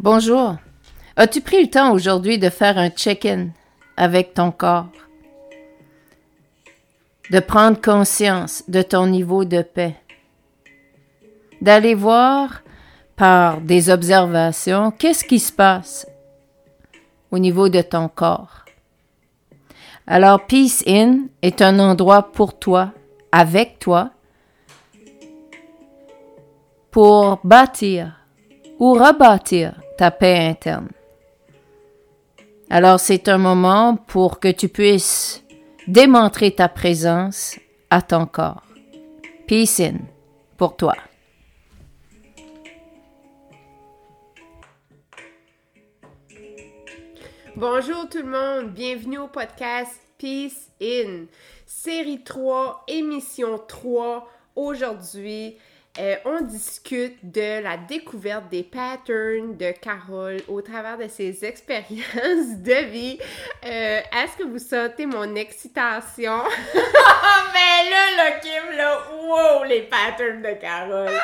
Bonjour. As-tu pris le temps aujourd'hui de faire un check-in avec ton corps? De prendre conscience de ton niveau de paix? D'aller voir par des observations qu'est-ce qui se passe au niveau de ton corps? Alors, Peace In est un endroit pour toi, avec toi, pour bâtir ou rebâtir ta paix interne. Alors c'est un moment pour que tu puisses démontrer ta présence à ton corps. Peace in pour toi. Bonjour tout le monde, bienvenue au podcast Peace In, série 3, émission 3. Aujourd'hui, euh, on discute de la découverte des patterns de Carole au travers de ses expériences de vie. Euh, est-ce que vous sentez mon excitation? Mais là, là, Kim, là, wow, les patterns de Carole!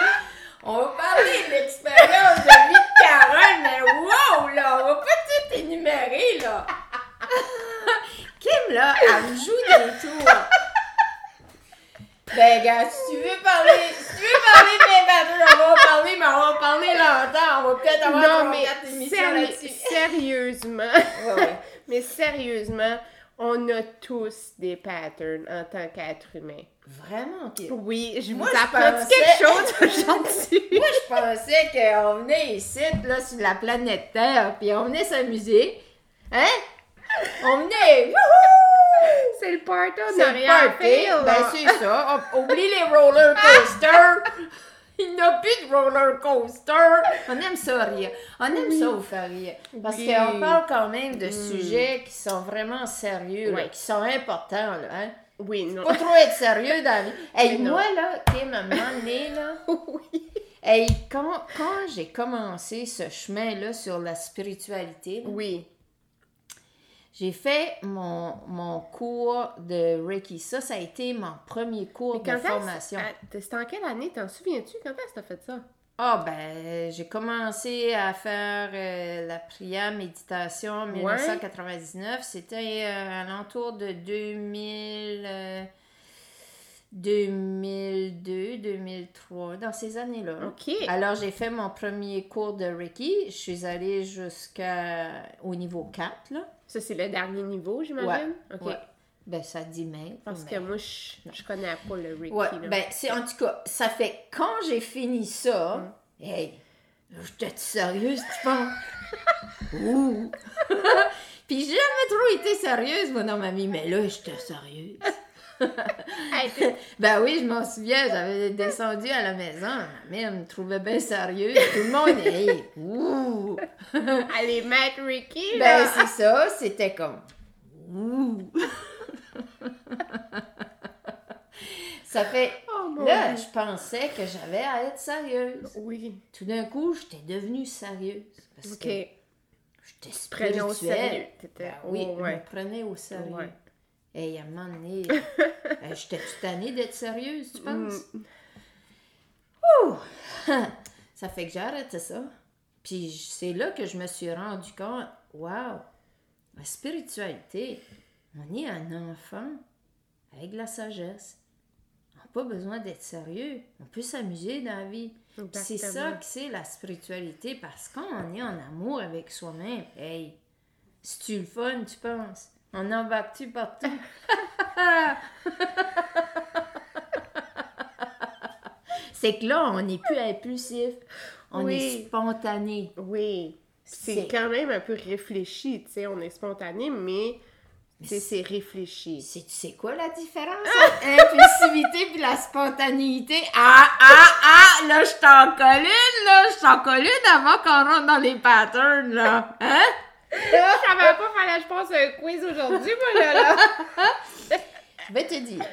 On va parler de l'expérience de vie de Carole, mais wow, là, tout énumérer, là! Kim, là, elle me joue des tours! Ben, gars, si tu veux parler, si tu veux parler de mes patterns, on va en parler, mais on va en parler longtemps. On va peut-être avoir non, mais émissions séri- là-dessus. sérieusement, Ouais, ouais. mais sérieusement, on a tous des patterns en tant qu'être humain. Vraiment, Kim? Oui, je Moi, vous apprends pensais- quelque chose aujourd'hui. Moi, je pensais qu'on venait ici, là, sur la planète Terre, puis on venait s'amuser. Hein? On venait, wouhou! C'est le party, on n'a rien là. Ben, c'est ça. Oublie les roller coasters. Il n'y a plus de roller coaster. On aime ça rire. On aime ça vous faire rire. Parce Oui. qu'on parle quand même de Mm. sujets qui sont vraiment sérieux, là, qui sont importants. Là, hein? Oui, non. Pas trop être sérieux dans la vie. Hey, non. moi, là, Kim, à un moment donné, là, oui. hey, quand, quand j'ai commencé ce chemin-là sur la spiritualité, là, Oui. j'ai fait mon, mon cours de Reiki. Ça, ça a été mon premier cours Mais de quand formation. ah, C'était en quelle année? T'en souviens-tu? Quand est-ce que t'as fait ça? Ah, ben, j'ai commencé à faire euh, la prière méditation en 1999. C'était euh, à l'entour de 2000, euh, 2002, 2003, dans ces années-là. OK. Alors, j'ai fait mon premier cours de Reiki. Je suis allée jusqu'au niveau 4, là. Ça, c'est le dernier niveau, j'imagine? OK. Ouais. Ben, ça dit même. Parce mais- que moi, je, je connais pas le Reiki. Ouais, là. ben, c'est en tout cas, ça fait quand j'ai fini ça, Mm. hey, j'étais sérieuse, tu penses? Ouh! Puis j'ai jamais trop été sérieuse, moi, dans ma vie, mais là, j'étais sérieuse. Ben oui, je m'en souviens, j'avais descendu à la maison, ma mère me trouvait bien sérieuse, tout le monde, hey, ouh! Allez, mettre Reiki, Ben, là. c'est ça, c'était comme. Ouh! ça fait. Oh, Là, Dieu. je pensais que j'avais à être sérieuse. Oui. Tout d'un coup, j'étais devenue sérieuse. Parce OK. que j'étais Prenais au spirituelle. sérieux. Ben oui, Oh, je ouais. me prenais au sérieux. Ouais. Et à un moment donné, euh, j'étais toute tannée d'être sérieuse, tu penses? Mm. Ouh! ça fait que j'ai arrêté ça. Puis c'est là que je me suis rendu compte, wow, la spiritualité, on est un enfant avec de la sagesse. On n'a pas besoin d'être sérieux. On peut s'amuser dans la vie. C'est ça que c'est la spiritualité, parce que quand on est en amour avec soi-même, hey, c'est-tu le fun, tu penses? On embarque-tu partout? c'est que là, on n'est plus impulsif, on Oui. est spontané. Oui. C'est C'est- quand même un peu réfléchi, tu sais. On est spontané, mais c'est, réfléchi. C'est, tu sais quoi la différence entre l'impulsivité puis la spontanéité? Ah, ah, ah! Là, je t'en colle une, là! Je t'en colle une avant qu'on rentre dans les patterns, là! Hein? Ça va pas falloir, je pense, un quiz aujourd'hui, moi, là. là. Je vais te dire,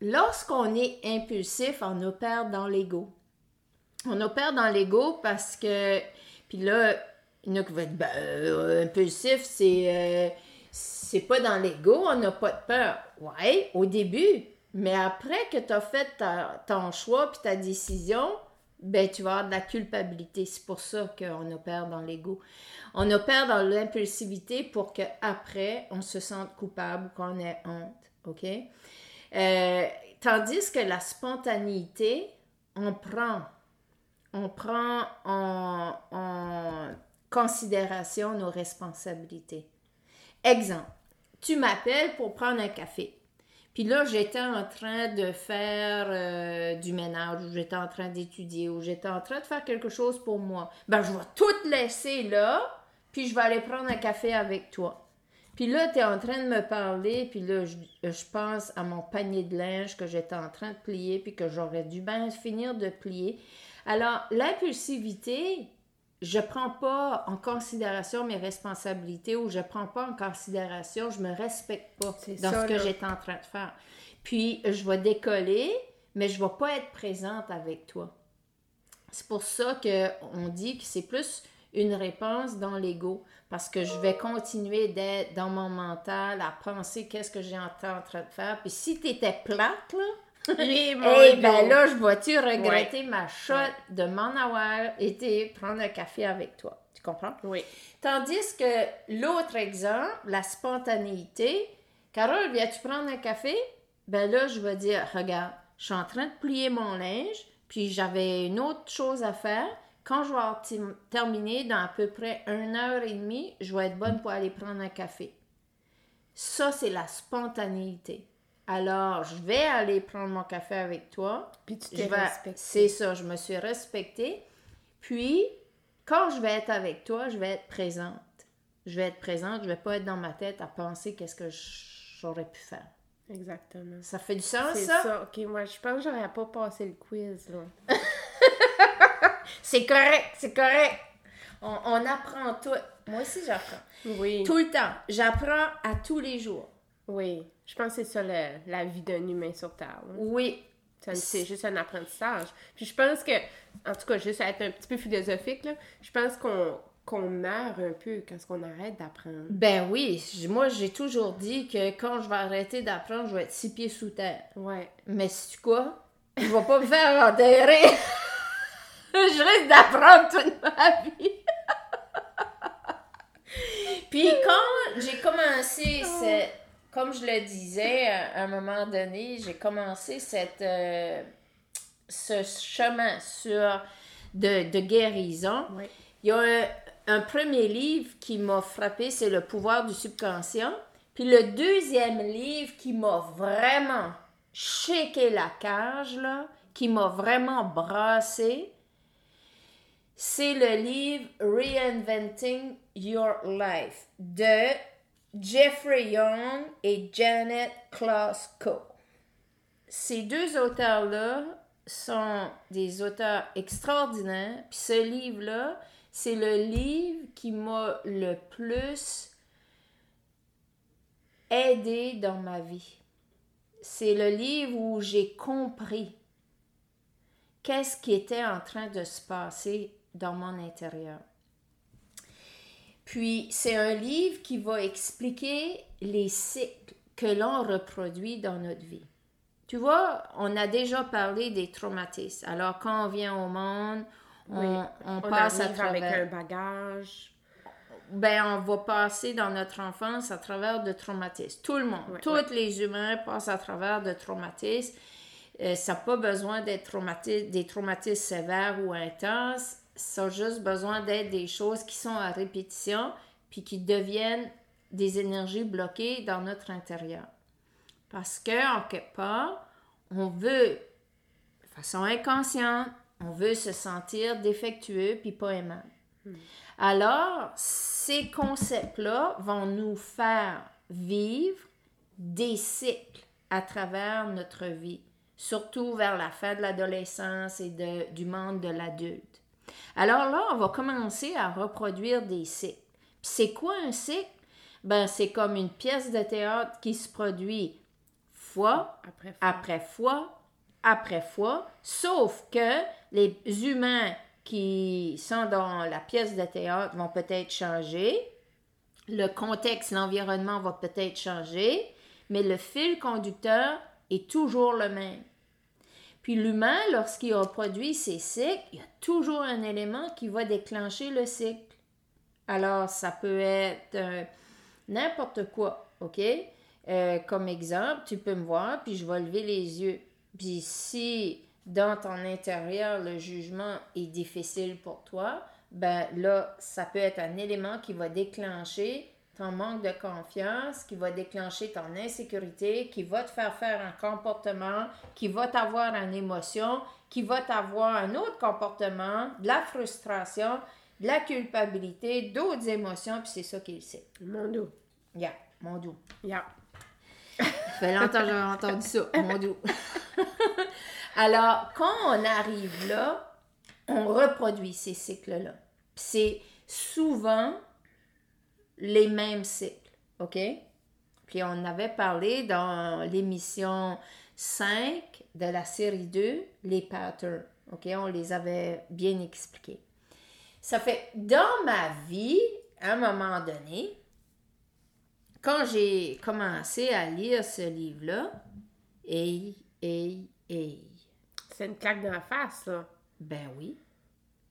lorsqu'on est impulsif, on opère dans l'ego. On opère dans l'ego parce que, puis là, il y en a qui vont être, ben, euh, impulsif, c'est, euh, c'est pas dans l'ego, on n'a pas de peur. Ouais, au début. Mais après que tu as fait ta- ton choix puis ta décision, ben tu vas avoir de la culpabilité. C'est pour ça qu'on opère dans l'ego. On opère dans l'impulsivité pour que après on se sente coupable, qu'on ait honte. OK? Euh, tandis que la spontanéité, on prend, on prend en, en considération nos responsabilités. Exemple, tu m'appelles pour prendre un café. Puis là, j'étais en train de faire euh, du ménage, ou j'étais en train d'étudier, ou j'étais en train de faire quelque chose pour moi. Ben, je vais tout laisser là, puis je vais aller prendre un café avec toi. Puis là, tu es en train de me parler, puis là, je, je pense à mon panier de linge que j'étais en train de plier, puis que j'aurais dû bien finir de plier. Alors, l'impulsivité, je prends pas en considération mes responsabilités ou je prends pas en considération, je me respecte pas dans ça, ce que j'étais en train de faire. Puis, je vais décoller, mais je vais pas être présente avec toi. C'est pour ça qu'on dit que c'est plus une réponse dans l'ego, parce que je vais continuer d'être dans mon mental à penser qu'est-ce que j'ai en train de faire. Puis si tu étais plate, là, Et mon eh ego. ben là, je vois-tu regretter ma shot de m'en avoir été prendre un café avec toi. Tu comprends? Oui. Tandis que l'autre exemple, la spontanéité, Carole, viens-tu prendre un café? Ben là, je vais dire, regarde, je suis en train de plier mon linge, puis j'avais une autre chose à faire. Quand je vais terminé dans à peu près une heure et demie, je vais être bonne pour aller prendre un café. Ça, c'est la spontanéité. Alors, je vais aller prendre mon café avec toi. Puis tu t'es vais- respecté. C'est ça, je me suis respectée. Puis, quand je vais être avec toi, je vais être présente. Je vais être présente, je vais pas être dans ma tête à penser qu'est-ce que j'aurais pu faire. Exactement. Ça fait du sens, C'est ça? ça. OK, moi, je pense que j'aurais pas passé le quiz, là. C'est correct, c'est correct. On, on apprend tout. Moi aussi, j'apprends. Oui. Tout le temps. J'apprends à tous les jours. Oui. Je pense que c'est ça, le- la vie d'un humain sur Terre. Oui. C'est juste un apprentissage. Puis je pense que, en tout cas, juste à être un petit peu philosophique, là, je pense qu'on qu'on meurt un peu quand on arrête d'apprendre. Ben oui, moi j'ai toujours dit que quand je vais arrêter d'apprendre, je vais être six pieds sous terre. Ouais. Mais sais-tu quoi? Je vais pas me faire enterrer. je risque d'apprendre toute ma vie. Puis quand j'ai commencé, cette- comme je le disais à un moment donné, j'ai commencé cette, euh, ce chemin sur de, de guérison. Il y a un, un premier livre qui m'a frappé, c'est Le pouvoir du subconscient. Puis le deuxième livre qui m'a vraiment shaké la cage, là, qui m'a vraiment brassé, c'est le livre Reinventing Your Life de Jeffrey Young et Janet Klosko. Ces deux auteurs-là sont des auteurs extraordinaires. Puis ce livre-là, c'est le livre qui m'a le plus aidé dans ma vie. C'est le livre où j'ai compris qu'est-ce qui était en train de se passer dans mon intérieur. Puis c'est un livre qui va expliquer les cycles que l'on reproduit dans notre vie. Tu vois, on a déjà parlé des traumatismes. Alors quand on vient au monde, on, Oui. on On passe à avec un bagage. ben, on va passer dans notre enfance à travers de traumatismes. Tout le monde, Ouais, tous les humains passent à travers de traumatismes. Euh, ça n'a pas besoin d'être traumati- des traumatismes sévères ou intenses. Ça a juste besoin d'être des choses qui sont à répétition puis qui deviennent des énergies bloquées dans notre intérieur. Parce que, en quelque part, on veut, de façon inconsciente, on veut se sentir défectueux puis pas aimable. Alors, ces concepts-là vont nous faire vivre des cycles à travers notre vie, surtout vers la fin de l'adolescence et de- du monde de l'adulte. Alors là, on va commencer à reproduire des cycles. Puis c'est quoi un cycle? Ben, c'est comme une pièce de théâtre qui se produit fois Après, après fois après fois, sauf que les humains qui sont dans la pièce de théâtre vont peut-être changer, le contexte, l'environnement va peut-être changer, mais le fil conducteur est toujours le même. Puis l'humain, lorsqu'il reproduit ses cycles, il y a toujours un élément qui va déclencher le cycle. Alors, ça peut être euh, n'importe quoi, OK? Euh, comme exemple, tu peux me voir, puis je vais lever les yeux. Puis si dans ton intérieur, le jugement est difficile pour toi, ben là, ça peut être un élément qui va déclencher ton manque de confiance, qui va déclencher ton insécurité, qui va te faire faire un comportement, qui va t'avoir une émotion, qui va t'avoir un autre comportement, de la frustration, de la culpabilité, d'autres émotions, puis c'est ça qu'il sait. Mon doux. Yeah, mon doux. Yeah. Ça fait longtemps que j'ai entendu ça, mon doux. Alors, quand on arrive là, on reproduit ces cycles-là. C'est souvent les mêmes cycles, OK? Puis on avait parlé dans l'émission 5 de la série 2, les patterns, OK? On les avait bien expliqués. Ça fait, dans ma vie, à un moment donné, quand j'ai commencé à lire ce livre-là, et, et, et, C'est une claque dans la face, là. ben oui.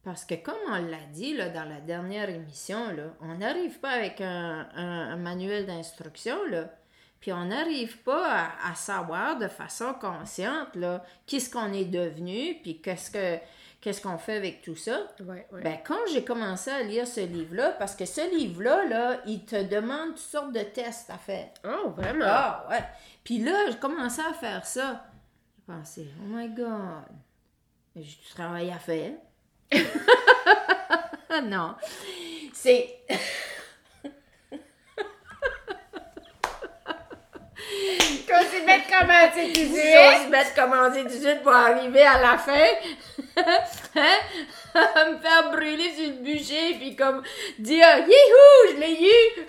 Parce que comme on l'a dit là, dans la dernière émission, là, on n'arrive pas avec un, un- un manuel d'instruction, puis on n'arrive pas à, à savoir de façon consciente là, qu'est-ce qu'on est devenu, puis qu'est-ce que qu'est-ce qu'on fait avec tout ça. Ouais, ouais. Ben, quand j'ai commencé à lire ce livre-là, parce que ce livre-là, là, il te demande toutes sortes de tests à faire. oh, vraiment? Ah, ouais. Puis là, j'ai commencé à faire ça. J'ai pensé, oh my God, j'ai du travail à faire. non. C'est. Quand tu mets comment tu Ils cuisiner? se mettre commencer tout de suite pour arriver à la fin. hein? me faire brûler sur le bûcher, puis comme dire Youhou, je l'ai eu!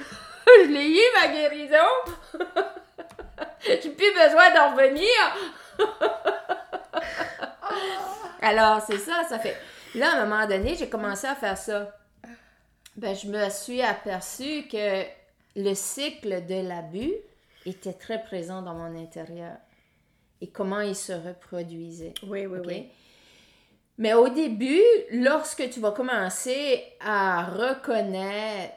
je l'ai eu, ma guérison! J'ai plus besoin d'en revenir! Alors, c'est ça, ça fait. Là, à un moment donné, j'ai commencé à faire ça. Ben, je me suis aperçue que le cycle de l'abus était très présent dans mon intérieur et comment il se reproduisait. Oui, oui, oui. Mais au début, lorsque tu vas commencer à reconnaître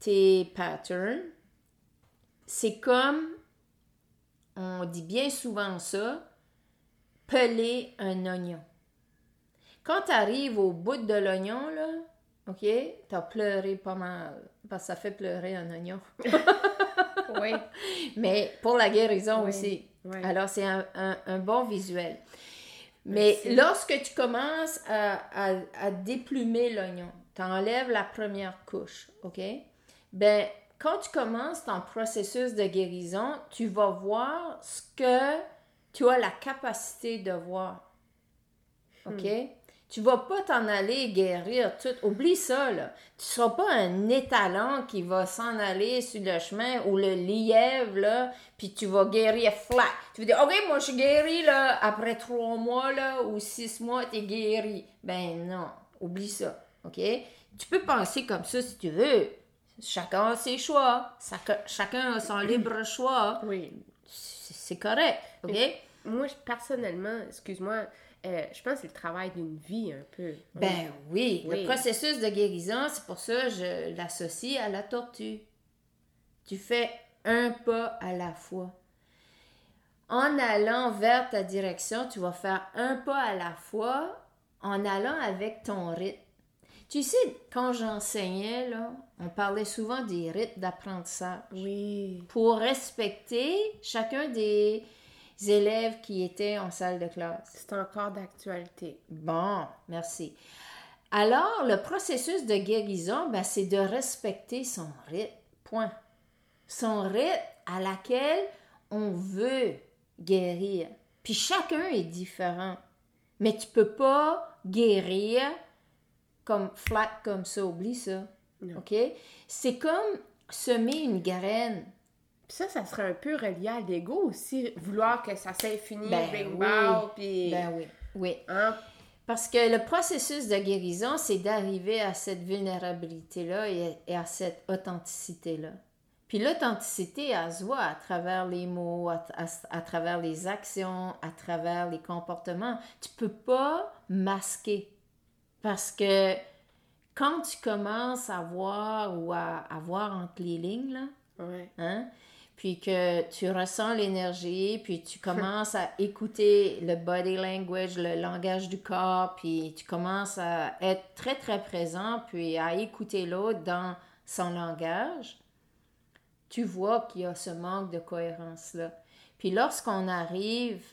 tes patterns, c'est comme, on dit bien souvent ça, peler un oignon. Quand tu arrives au bout de l'oignon, là, OK, t'as pleuré pas mal, parce que ça fait pleurer un oignon. Oui. Mais pour la guérison Oui, aussi. oui. Alors, c'est un, un- un bon visuel. Mais Merci. lorsque tu commences à, à- à déplumer l'oignon, tu enlèves la première couche, OK? Ben, quand tu commences ton processus de guérison, tu vas voir ce que tu as la capacité de voir. OK? Tu vas pas t'en aller guérir tout. Oublie ça, là. Tu seras pas un étalon qui va s'en aller sur le chemin ou le lièvre, là, puis tu vas guérir flat. Tu vas dire, OK, moi, je suis guéri, là, après trois mois, là, ou six mois, t'es guéri. Ben non, oublie ça, OK? Tu peux penser comme ça si tu veux. Chacun a ses choix. Chac- Chacun a son libre choix. Oui. C'est correct, OK? Moi, personnellement, excuse-moi, euh, je pense que c'est le travail d'une vie un peu. Ben oui, Oui. le processus de guérison, c'est pour ça que je l'associe à la tortue. Tu fais un pas à la fois. En allant vers ta direction, tu vas faire un pas à la fois en allant avec ton rythme. Tu sais, quand j'enseignais, là, on parlait souvent des rythmes d'apprentissage Oui. pour respecter chacun des élèves qui étaient en salle de classe. C'est encore d'actualité. Bon, merci. Alors, le processus de guérison, ben, c'est de respecter son rythme. Point. Son rythme à laquelle on veut guérir. Puis chacun est différent. Mais tu peux pas guérir comme flat comme ça. Oublie ça. Non. OK? C'est comme semer une graine. Puis ça, ça serait un peu relié à l'ego aussi, vouloir que ça s'infinit, Ben bing oui. puis... Ben oui. Oui. Hein? Parce que le processus de guérison, c'est d'arriver à cette vulnérabilité-là et, et à cette authenticité-là. Puis l'authenticité, elle se voit à travers les mots, à, à- à travers les actions, à travers les comportements. Tu peux pas masquer. Parce que quand tu commences à voir ou à, à voir entre les lignes, là, Ouais. hein, puis que tu ressens l'énergie, puis tu commences à écouter le body language, le langage du corps, puis tu commences à être très, très présent, puis à écouter l'autre dans son langage, tu vois qu'il y a ce manque de cohérence-là. Puis lorsqu'on arrive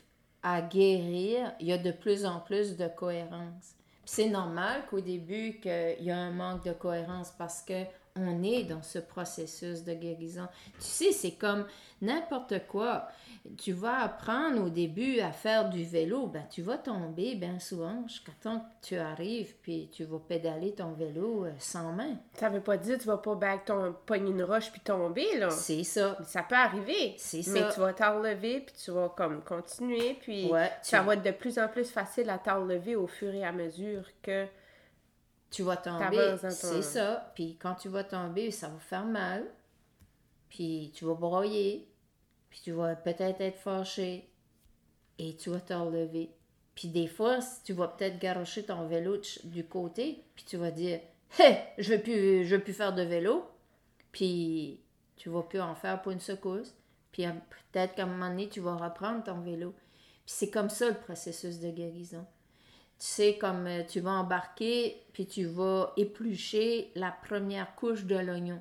à guérir, il y a de plus en plus de cohérence. Puis c'est normal qu'au début, qu'il y a un manque de cohérence parce que on est dans ce processus de guérison. Tu sais, c'est comme n'importe quoi. Tu vas apprendre au début à faire du vélo, ben tu vas tomber bien souvent jusqu'à temps que tu arrives, puis tu vas pédaler ton vélo euh, sans main. Ça veut pas dire que tu vas pas back ton pogner une roche puis tomber, là. C'est ça. Mais ça peut arriver. C'est Mais ça. tu vas t'enlever, puis tu vas comme continuer, puis Ouais, ça tu- va être de plus en plus facile à t'enlever au fur et à mesure que... tu vas tomber. C'est ça. Puis quand tu vas tomber, ça va faire mal. Puis tu vas broyer. Puis tu vas peut-être être fâché. Et tu vas te relever. Puis des fois, tu vas peut-être garocher ton vélo du côté. Puis tu vas dire Hé, je ne veux, plus- je veux plus faire de vélo. Puis tu vas plus en faire pour une secousse. Puis peut-être qu'à un moment donné, tu vas reprendre ton vélo. Puis c'est comme ça le processus de guérison. Tu sais, comme euh, tu vas embarquer, puis tu vas éplucher la première couche de l'oignon.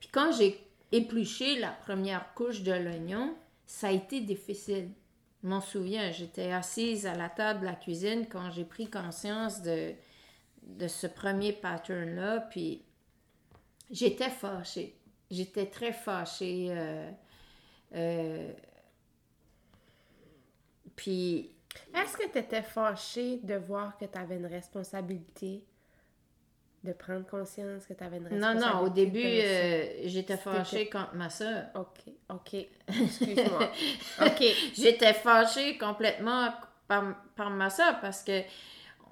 Puis quand j'ai épluché la première couche de l'oignon, ça a été difficile. Je m'en souviens, j'étais assise à la table de la cuisine quand j'ai pris conscience de, ce premier pattern-là, puis j'étais fâchée. J'étais très fâchée. euh, euh, puis Est-ce que tu étais fâchée de voir que tu avais une responsabilité, de prendre conscience que tu avais une Non, responsabilité? non, au début, euh, j'étais fâchée contre ma soeur. Ok, ok. Excuse-moi. ok. J'étais fâchée complètement par, par ma soeur parce que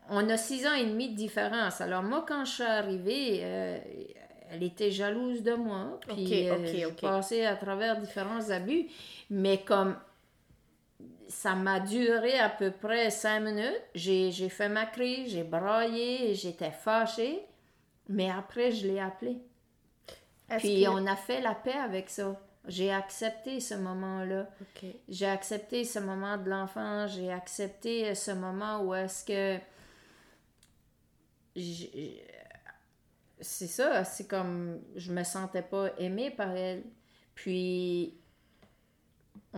on a six ans et demi de différence. Alors moi, quand je suis arrivée, euh, elle était jalouse de moi. Puis Ok, euh, ok, je passais à travers différents abus. Mais comme ça m'a duré à peu près cinq minutes, j'ai j'ai fait ma crise, j'ai braillé, j'étais fâchée. Mais après, je l'ai appelée. Est-ce Puis que- on a fait la paix avec ça. J'ai accepté ce moment-là. J'ai accepté ce moment de l'enfant. J'ai accepté ce moment où est-ce que. j'ai- C'est ça, c'est comme. Je me sentais pas aimée par elle. Puis.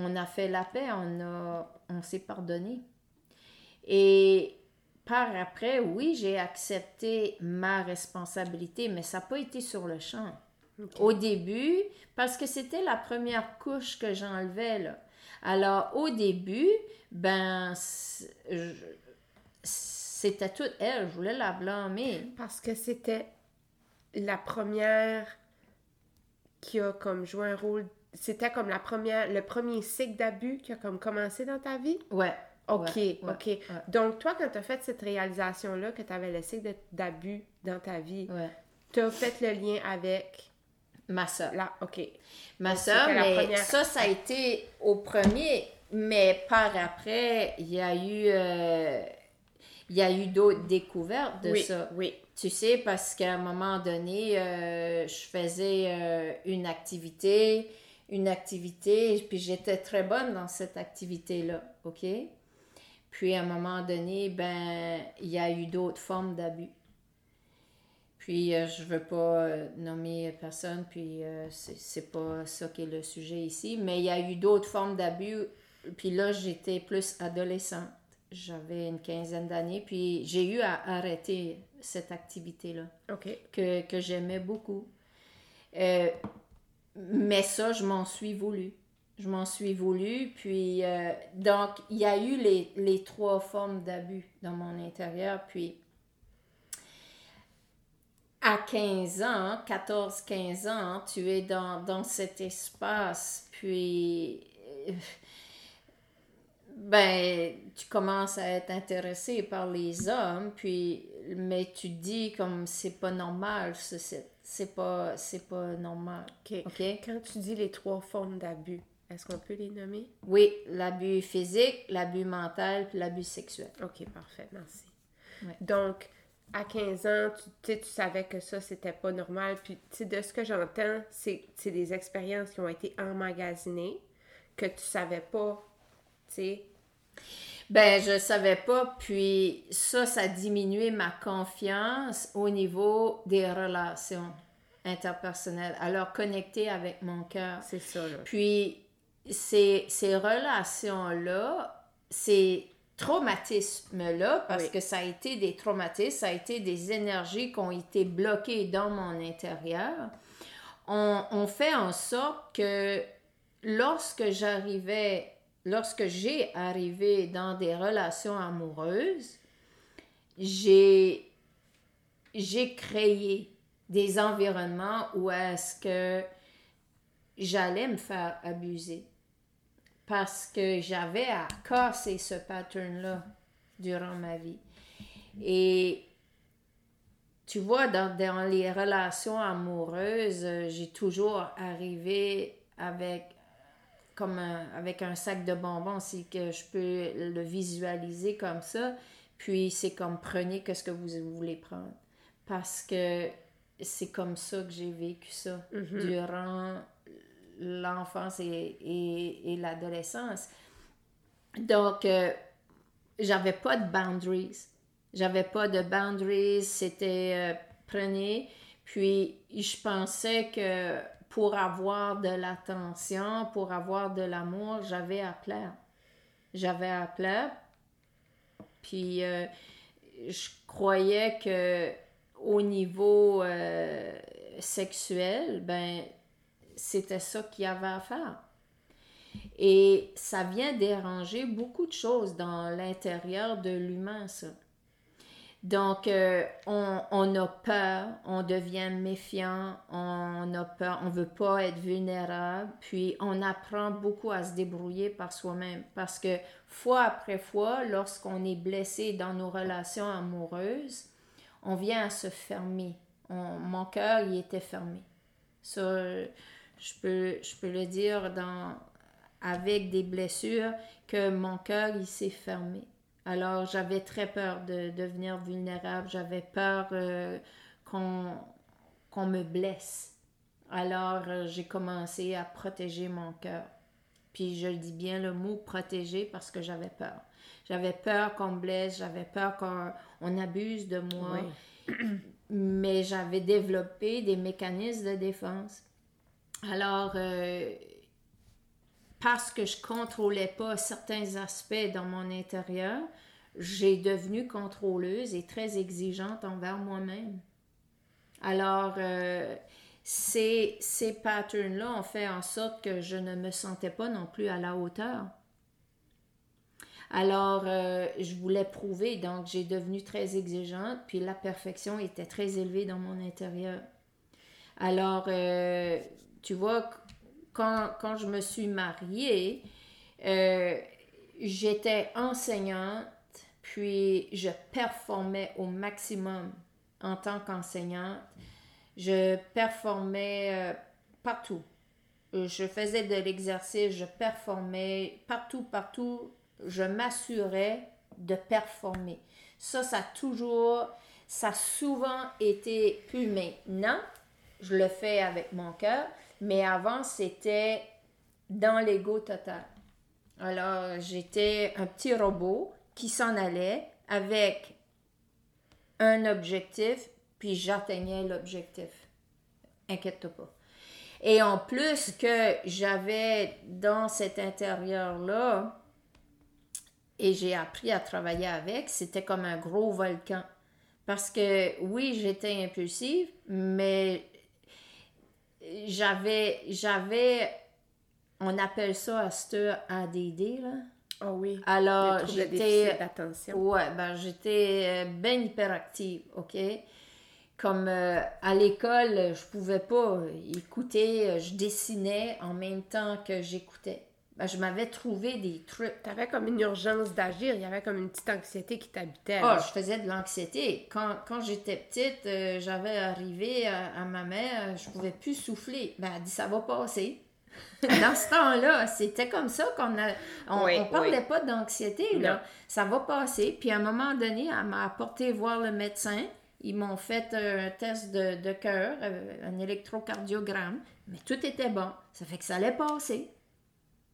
On a fait la paix, on, a, on s'est pardonné. Et par après, oui, j'ai accepté ma responsabilité, mais ça n'a pas été sur le champ. Au début, parce que c'était la première couche que j'enlevais, là. Alors, au début, ben, c'était toute elle, je voulais la blâmer. Parce que c'était la première qui a comme joué un rôle. C'était comme la première, le premier cycle d'abus qui a comme commencé dans ta vie? Ouais. Ok, ouais, ok. ouais. Donc, toi, quand tu as fait cette réalisation-là, que tu avais le cycle d'abus dans ta vie, Ouais. tu as fait le lien avec Ma soeur. la. Ok. Ma Donc, soeur, mais première- ça, ça a été au premier. Mais par après, il y a eu, euh, il y a eu d'autres découvertes de oui, ça. oui. Tu sais, parce qu'à un moment donné, euh, je faisais euh, une activité, une activité, puis j'étais très bonne dans cette activité-là, OK? Puis à un moment donné, ben, il y a eu d'autres formes d'abus. Puis euh, je veux pas euh, nommer personne, puis euh, c'est pas ça qui est le sujet ici, mais il y a eu d'autres formes d'abus. Puis là, j'étais plus adolescente. J'avais une quinzaine d'années, puis j'ai eu à arrêter cette activité-là Ok. que, que j'aimais beaucoup. Mais ça, je m'en suis voulu. Je m'en suis voulu. Puis, euh, donc, il y a eu les, trois formes d'abus dans mon intérieur. Puis, à 15 ans, 14-15 ans, tu es dans, dans cet espace. Puis, euh, ben, tu commences à être intéressé par les hommes, puis, mais tu te dis comme c'est pas normal, c'est c'est pas, c'est pas normal. OK. OK? Quand tu dis les trois formes d'abus, est-ce qu'on peut les nommer? Oui, l'abus physique, l'abus mental, puis l'abus sexuel. OK, parfait, merci. Ouais. Donc, à 15 ans, tu, tu savais que ça, c'était pas normal. Puis, tu sais, de ce que j'entends, c'est c'est des expériences qui ont été emmagasinées, que tu savais pas, tu sais. Ben, je savais pas, puis ça, ça a diminué ma confiance au niveau des relations interpersonnelles, alors connecter avec mon cœur. C'est ça, là. Puis, ces, ces relations-là, ces traumatismes-là, parce Oui. que ça a été des traumatismes, ça a été des énergies qui ont été bloquées dans mon intérieur, ont on fait en sorte que lorsque j'arrivais, lorsque j'ai arrivé dans des relations amoureuses, j'ai, créé des environnements où est-ce que j'allais me faire abuser parce que j'avais à casser ce pattern-là durant ma vie. Et tu vois, dans, dans les relations amoureuses, euh, j'ai toujours arrivé avec comme un, avec un sac de bonbons, si que je peux le visualiser comme ça. Puis c'est comme prenez que ce que vous voulez prendre. Parce que c'est comme ça que j'ai vécu ça durant l'enfance et, et, et l'adolescence. Donc, euh, j'avais pas de boundaries. J'avais pas de boundaries. C'était euh, prenez. Puis, je pensais que pour avoir de l'attention, pour avoir de l'amour, j'avais à plaire. J'avais à plaire. Puis, euh, je croyais que au niveau euh, sexuel, ben, c'était ça qu'il y avait à faire. Et ça vient déranger beaucoup de choses dans l'intérieur de l'humain, ça. Donc, euh, on, a peur, on devient méfiant, on a peur, on veut pas être vulnérable, puis on apprend beaucoup à se débrouiller par soi-même. Parce que fois après fois, lorsqu'on est blessé dans nos relations amoureuses, on vient à se fermer. On- mon cœur, il était fermé. Ça, je peux, je peux le dire dans, avec des blessures que mon cœur, il s'est fermé. Alors, j'avais très peur de devenir vulnérable. J'avais peur euh, qu'on me blesse. Alors, euh, j'ai commencé à protéger mon cœur. Puis, je dis bien le mot protéger parce que j'avais peur. J'avais peur qu'on me blesse, j'avais peur qu'on on abuse de moi. Mais j'avais développé des mécanismes de défense. Alors, euh, parce que je contrôlais pas certains aspects dans mon intérieur, j'ai devenu contrôleuse et très exigeante envers moi-même. Alors, euh, ces, ces patterns-là ont fait en sorte que je ne me sentais pas non plus à la hauteur. Alors, euh, je voulais prouver, donc j'ai devenu très exigeante, puis la perfection était très élevée dans mon intérieur. Alors, euh, tu vois, quand, je me suis mariée, euh, j'étais enseignante, puis je performais au maximum en tant qu'enseignante. Je performais euh, partout. Je faisais de l'exercice, je performais partout, partout. Je m'assurais de performer. Ça, ça a toujours, ça a souvent été plus maintenant. Je le fais avec mon cœur, mais avant, c'était dans l'ego total. Alors, j'étais un petit robot qui s'en allait avec un objectif, puis j'atteignais l'objectif. Inquiète-toi pas. Et en plus que j'avais dans cet intérieur-là, et j'ai appris à travailler avec, c'était comme un gros volcan. Parce que oui, j'étais impulsive, mais j'avais, j'avais, on appelle ça à ADD, là. Ah oui. Alors, j'étais. Ouais, ben j'étais euh, bien hyperactive, OK? Comme euh, à l'école, je pouvais pas écouter, je dessinais en même temps que j'écoutais. Ben, je m'avais trouvé des trucs. T'avais comme une urgence d'agir, il y avait comme une petite anxiété qui t'habitait. Oh, je faisais de l'anxiété. Quand, quand j'étais petite, euh, j'avais arrivé à, à ma mère, je pouvais plus souffler. Ben, elle dit, ça va passer. Dans ce temps-là, c'était comme ça qu'on a. On, Oui, on parlait oui. pas d'anxiété, Non. là. Ça va passer. Puis à un moment donné, elle m'a apporté voir le médecin. Ils m'ont fait un test de, de cœur, euh, un électrocardiogramme, mais tout était bon. Ça fait que ça allait passer.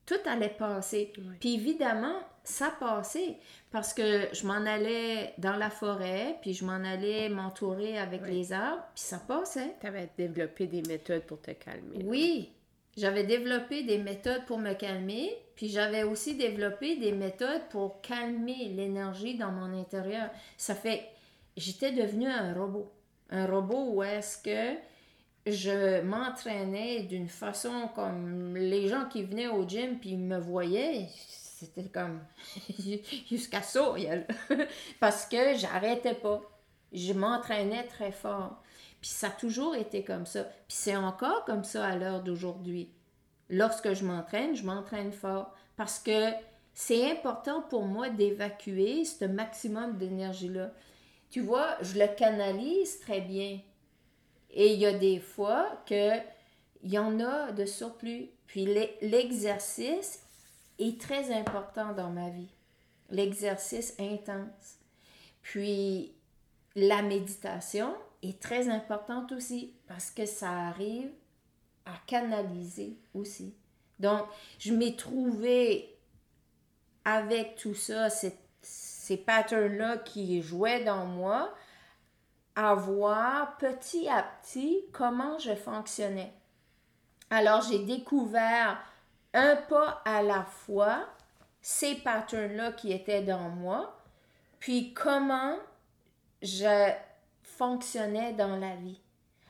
Tout allait passer. Oui. Puis évidemment, ça passait parce que je m'en allais dans la forêt, puis je m'en allais m'entourer avec Oui. les arbres, puis ça passait. T'avais développé des méthodes pour te calmer. là. Oui, j'avais développé des méthodes pour me calmer, puis j'avais aussi développé des méthodes pour calmer l'énergie dans mon intérieur. Ça fait, j'étais devenue un robot. Un robot où est-ce que je m'entraînais d'une façon comme les gens qui venaient au gym puis me voyaient, c'était comme jusqu'à ça, parce que j'arrêtais pas. Je m'entraînais très fort. Puis ça a toujours été comme ça. Puis c'est encore comme ça à l'heure d'aujourd'hui. Lorsque je m'entraîne, je m'entraîne fort parce que c'est important pour moi d'évacuer ce maximum d'énergie-là. Tu vois, je le canalise très bien. Et il y a des fois que il y en a de surplus. Puis l'e- l'exercice est très important dans ma vie. L'exercice intense. Puis la méditation est très importante aussi parce que ça arrive à canaliser aussi. Donc, je m'ai trouvé avec tout ça, ces patterns-là qui jouaient dans moi, à voir petit à petit comment je fonctionnais. Alors, j'ai découvert un pas à la fois ces patterns-là qui étaient dans moi, puis comment je fonctionnais dans la vie.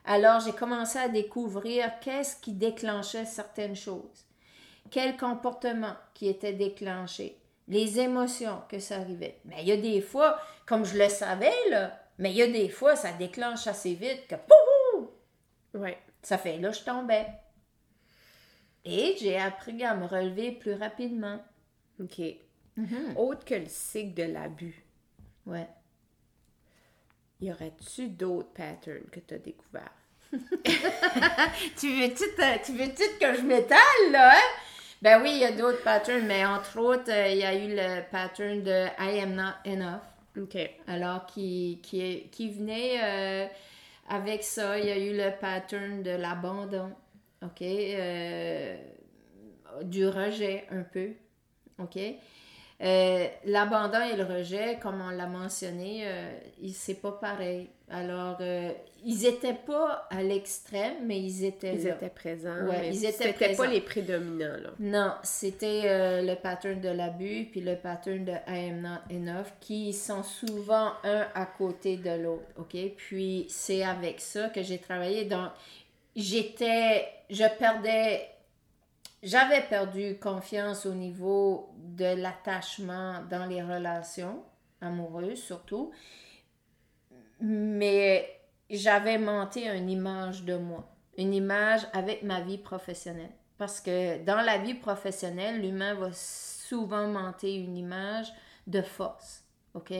Alors, j'ai commencé à découvrir qu'est-ce qui déclenchait certaines choses, quel comportement qui était déclenché, les émotions que ça arrivait. Mais il y a des fois, comme je le savais, là, mais il y a des fois, ça déclenche assez vite que pouf, Ouais. ça fait là, je tombais. Et j'ai appris à me relever plus rapidement. OK. Autre que le cycle de l'abus, Ouais. y aurait-tu d'autres patterns que tu as découverts? Tu veux-tu tu veux-tu que je m'étale, là, hein? Ben oui, il y a d'autres patterns, mais entre autres, euh, il y a eu le pattern de I am not enough. OK. Alors, qui, qui, qui venait euh, avec ça, il y a eu le pattern de l'abandon, OK? Euh, du rejet, un peu, OK? Euh, l'abandon et le rejet, comme on l'a mentionné, euh, c'est pas pareil. Alors, euh, ils étaient pas à l'extrême, mais ils étaient Ils là. étaient présents. Ouais, mais ils étaient C'était pas présents. les prédominants, là. Non, c'était euh, le pattern de l'abus puis le pattern de I am not enough qui sont souvent un à côté de l'autre, OK? Puis c'est avec ça que j'ai travaillé. Donc, j'étais, je perdais, j'avais perdu confiance au niveau de l'attachement dans les relations amoureuses surtout, mais j'avais monté une image de moi, une image avec ma vie professionnelle. Parce que dans la vie professionnelle, l'humain va souvent monter une image de force, OK?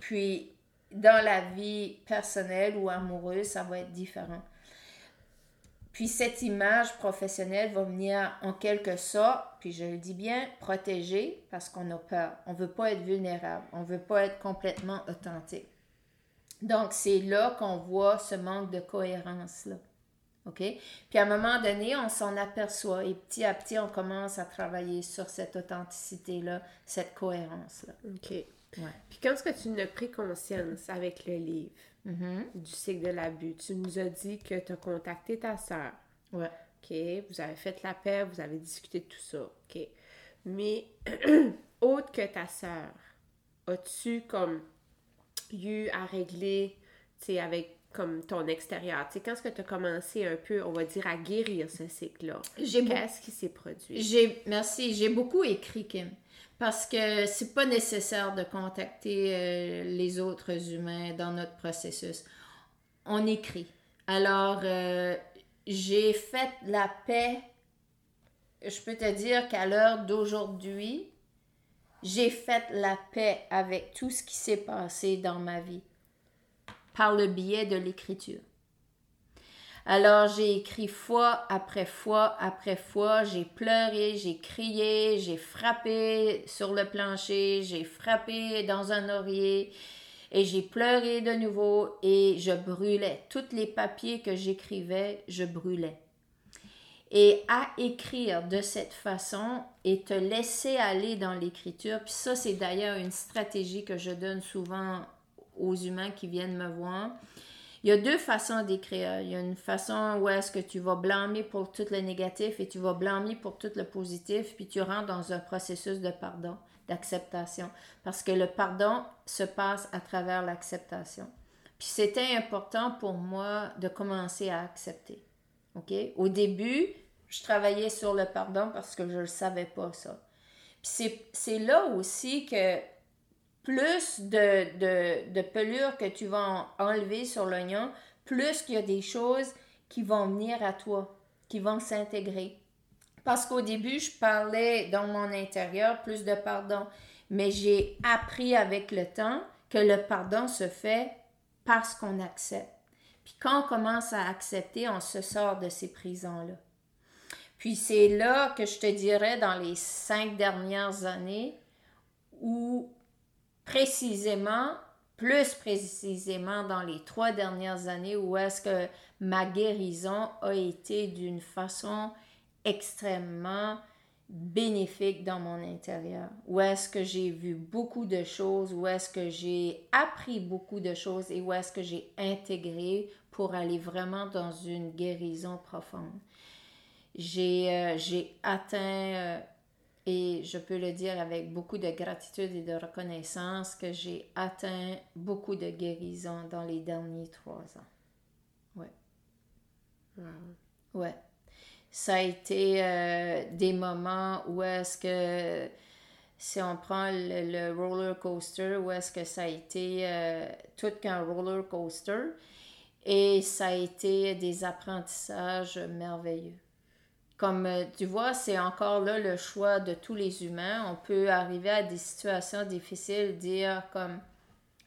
Puis, dans la vie personnelle ou amoureuse, ça va être différent. Puis cette image professionnelle va venir en quelque sorte, puis je le dis bien, protéger parce qu'on a peur. On ne veut pas être vulnérable, on ne veut pas être complètement authentique. Donc c'est là qu'on voit ce manque de cohérence-là. OK? Puis à un moment donné, on s'en aperçoit et petit à petit, on commence à travailler sur cette authenticité-là, cette cohérence-là. OK. Ouais. Puis quand est-ce que tu n'as pris conscience avec le livre? Mhm. du cycle de l'abus? Tu nous as dit que tu as contacté ta sœur. Ouais. OK, vous avez fait la paix, vous avez discuté de tout ça. OK. Mais autre que ta sœur, as-tu comme eu à régler, tu sais, avec comme ton extérieur? Tu sais, quand est-ce que tu as commencé un peu, on va dire, à guérir ce cycle-là? Qu'est-ce qui s'est produit? J'ai, merci, j'ai beaucoup écrit, Kim, parce que c'est pas nécessaire de contacter euh, les autres humains dans notre processus. On écrit. Alors, euh, j'ai fait la paix je peux te dire qu'à l'heure d'aujourd'hui, j'ai fait la paix avec tout ce qui s'est passé dans ma vie par le biais de l'écriture. Alors j'ai écrit fois après fois après fois, j'ai pleuré, j'ai crié, j'ai frappé sur le plancher, j'ai frappé dans un oreiller et j'ai pleuré de nouveau et je brûlais. Tous les papiers que j'écrivais, je brûlais. Et à écrire de cette façon et te laisser aller dans l'écriture, puis ça c'est d'ailleurs une stratégie que je donne souvent aux humains qui viennent me voir. Il y a deux façons d'écrire. Il y a une façon où est-ce que tu vas blâmer pour tout le négatif et tu vas blâmer pour tout le positif, puis tu rentres dans un processus de pardon, d'acceptation. Parce que le pardon se passe à travers l'acceptation. Puis c'était important pour moi de commencer à accepter. OK? Au début, je travaillais sur le pardon parce que je ne savais pas ça. Puis c'est là aussi que plus de, de, pelure que tu vas enlever sur l'oignon, plus qu'il y a des choses qui vont venir à toi, qui vont s'intégrer. Parce qu'au début, je parlais dans mon intérieur plus de pardon, mais j'ai appris avec le temps que le pardon se fait parce qu'on accepte. Puis quand on commence à accepter, on se sort de ces prisons-là. Puis c'est là que je te dirais dans les cinq dernières années où précisément, plus précisément dans les trois dernières années où est-ce que ma guérison a été d'une façon extrêmement bénéfique dans mon intérieur, où est-ce que j'ai vu beaucoup de choses, où est-ce que j'ai appris beaucoup de choses et où est-ce que j'ai intégré pour aller vraiment dans une guérison profonde. J'ai euh, atteint euh, et je peux le dire avec beaucoup de gratitude et de reconnaissance que j'ai atteint beaucoup de guérison dans les derniers trois ans. Ouais. Ouais. Ça a été euh, des moments où est-ce que, si on prend le, roller coaster, où est-ce que ça a été euh, tout qu'un roller coaster, et ça a été des apprentissages merveilleux. Comme euh, tu vois, c'est encore là le choix de tous les humains. On peut arriver à des situations difficiles, dire comme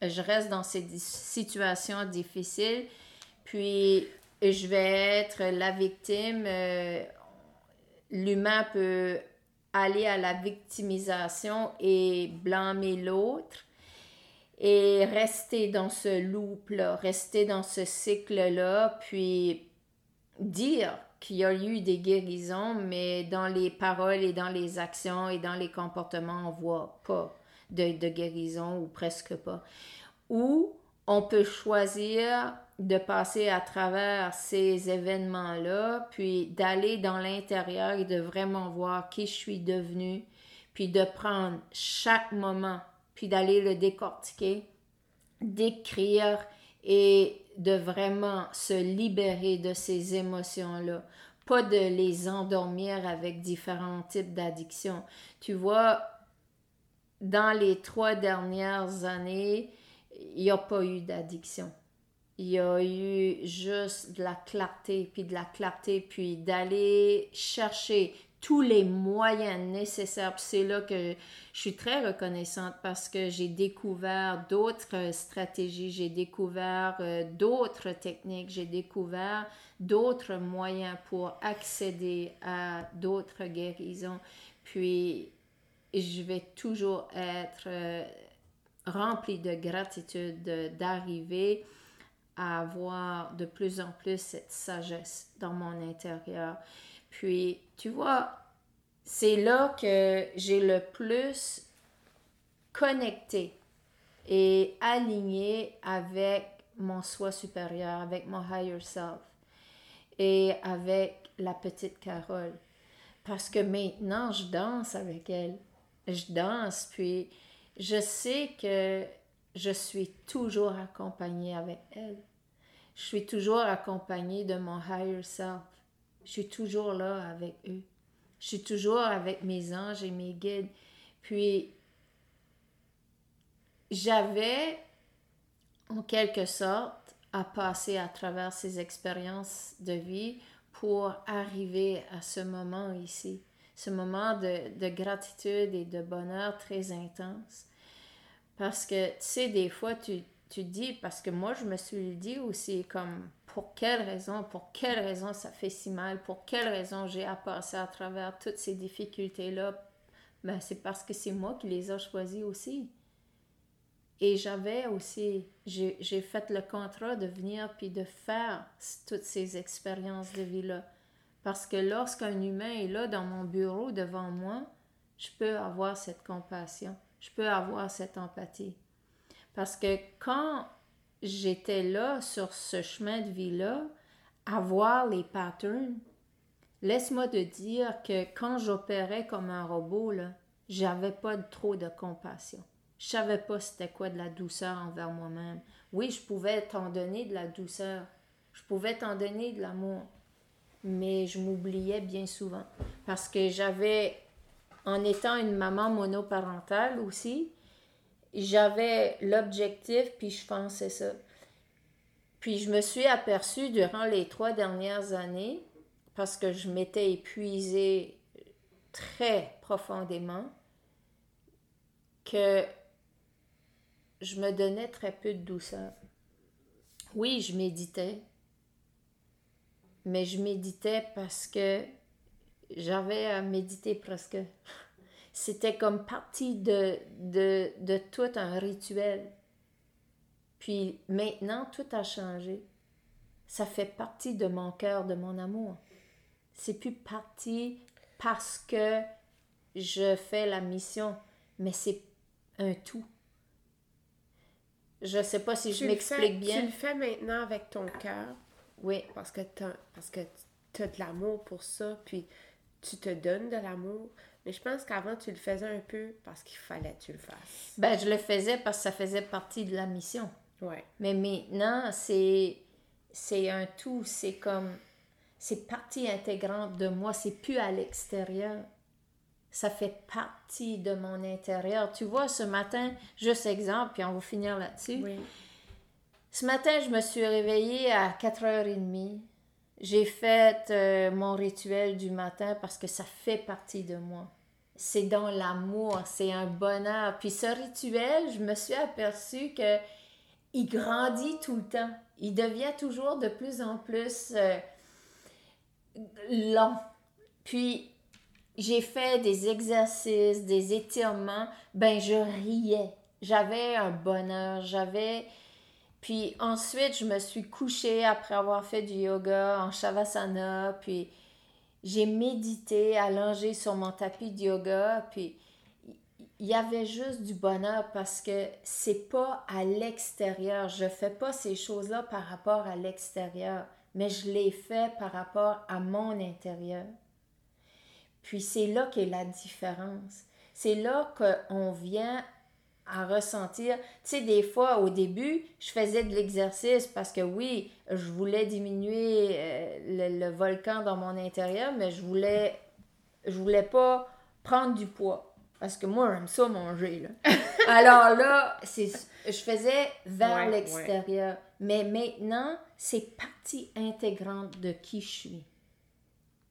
je reste dans ces situations difficiles, puis je vais être la victime. Euh, l'humain peut aller à la victimisation et blâmer l'autre et rester dans ce loop-là, rester dans ce cycle-là, puis dire qu'il y a eu des guérisons, mais dans les paroles et dans les actions et dans les comportements, on voit pas de, de guérison ou presque pas. Ou on peut choisir de passer à travers ces événements-là, puis d'aller dans l'intérieur et de vraiment voir qui je suis devenue, puis de prendre chaque moment, puis d'aller le décortiquer, d'écrire et de vraiment se libérer de ces émotions-là, pas de les endormir avec différents types d'addictions. Tu vois, dans les trois dernières années, il n'y a pas eu d'addiction. Il y a eu juste de la clarté, puis de la clarté, puis d'aller chercher tous les moyens nécessaires. C'est là que je suis très reconnaissante parce que j'ai découvert d'autres stratégies, j'ai découvert euh, d'autres techniques, j'ai découvert d'autres moyens pour accéder à d'autres guérisons. Puis, je vais toujours être euh, remplie de gratitude d'arriver à avoir de plus en plus cette sagesse dans mon intérieur. Puis, tu vois, c'est là que j'ai le plus connecté et aligné avec mon soi supérieur, avec mon higher self et avec la petite Carole. Parce que maintenant, je danse avec elle. Je danse, puis je sais que je suis toujours accompagnée avec elle. Je suis toujours accompagnée de mon higher self. Je suis toujours là avec eux. Je suis toujours avec mes anges et mes guides. Puis, j'avais, en quelque sorte, à passer à travers ces expériences de vie pour arriver à ce moment ici. ce moment de, de gratitude et de bonheur très intense. Parce que, tu sais, des fois, tu, tu dis, parce que moi, je me suis dit aussi, comme, pour quelle raison, pour quelle raison ça fait si mal, pour quelle raison j'ai à passer à travers toutes ces difficultés-là, ben, c'est parce que c'est moi qui les ai choisies aussi. Et j'avais aussi, j'ai fait le contrat de venir puis de faire toutes ces expériences de vie-là. Parce que lorsqu'un humain est là dans mon bureau devant moi, je peux avoir cette compassion, je peux avoir cette empathie. Parce que quand j'étais là sur ce chemin de vie-là, à voir les patterns, laisse-moi te dire que quand j'opérais comme un robot, là, j'avais pas trop de compassion. Je savais pas c'était quoi de la douceur envers moi-même. Oui, je pouvais t'en donner de la douceur. Je pouvais t'en donner de l'amour. Mais je m'oubliais bien souvent. Parce que j'avais, en étant une maman monoparentale aussi, j'avais l'objectif, puis je pensais ça. Puis je me suis aperçue durant les trois dernières années, parce que je m'étais épuisée très profondément, que je me donnais très peu de douceur. Oui, je méditais, mais je méditais parce que j'avais à méditer presque. C'était comme partie de, de, de tout un rituel. Puis maintenant, tout a changé. Ça fait partie de mon cœur, de mon amour. C'est plus partie parce que je fais la mission, mais c'est un tout. Je sais pas si je m'explique bien. Tu le fais maintenant avec ton cœur. Oui. Parce que tu parce que as de l'amour pour ça, puis tu te donnes de l'amour. Mais je pense qu'avant, tu le faisais un peu parce qu'il fallait que tu le fasses. Ben, je le faisais parce que ça faisait partie de la mission. Ouais. Mais maintenant, c'est c'est un tout, c'est comme c'est partie intégrante de moi, c'est plus à l'extérieur ça fait partie de mon intérieur. Tu vois, ce matin, juste exemple, puis on va finir là-dessus. Ce matin, je me suis réveillée à 4h30. J'ai fait euh, mon rituel du matin parce que ça fait partie de moi. C'est dans l'amour, c'est un bonheur. Puis ce rituel, je me suis aperçue que il grandit tout le temps. Il devient toujours de plus en plus euh, long. Puis j'ai fait des exercices, des étirements, ben je riais. J'avais un bonheur, j'avais... Puis ensuite, je me suis couchée après avoir fait du yoga en Shavasana, puis j'ai médité allongée sur mon tapis de yoga, puis il y avait juste du bonheur parce que c'est pas à l'extérieur. Je fais pas ces choses-là par rapport à l'extérieur, mais je les fais par rapport à mon intérieur. Puis c'est là qu'est la différence. C'est là qu'on vient à ressentir. Tu sais, des fois, au début, je faisais de l'exercice parce que oui, je voulais diminuer euh, le, volcan dans mon intérieur, mais je voulais, je voulais pas prendre du poids. Parce que moi, j'aime ça manger, là. Alors là, c'est, je faisais vers l'extérieur. Mais maintenant, c'est partie intégrante de qui je suis.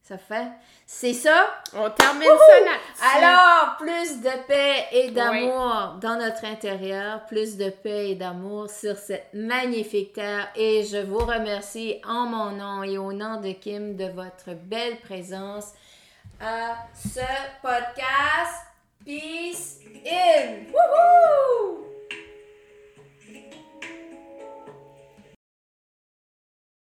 Ça fait. C'est ça? On termine ça là-dessus. Alors, plus de paix et d'amour dans notre intérieur, plus de paix et d'amour sur cette magnifique terre. Et je vous remercie en mon nom et au nom de Kim de votre belle présence à ce podcast. Peace in. Woohoo!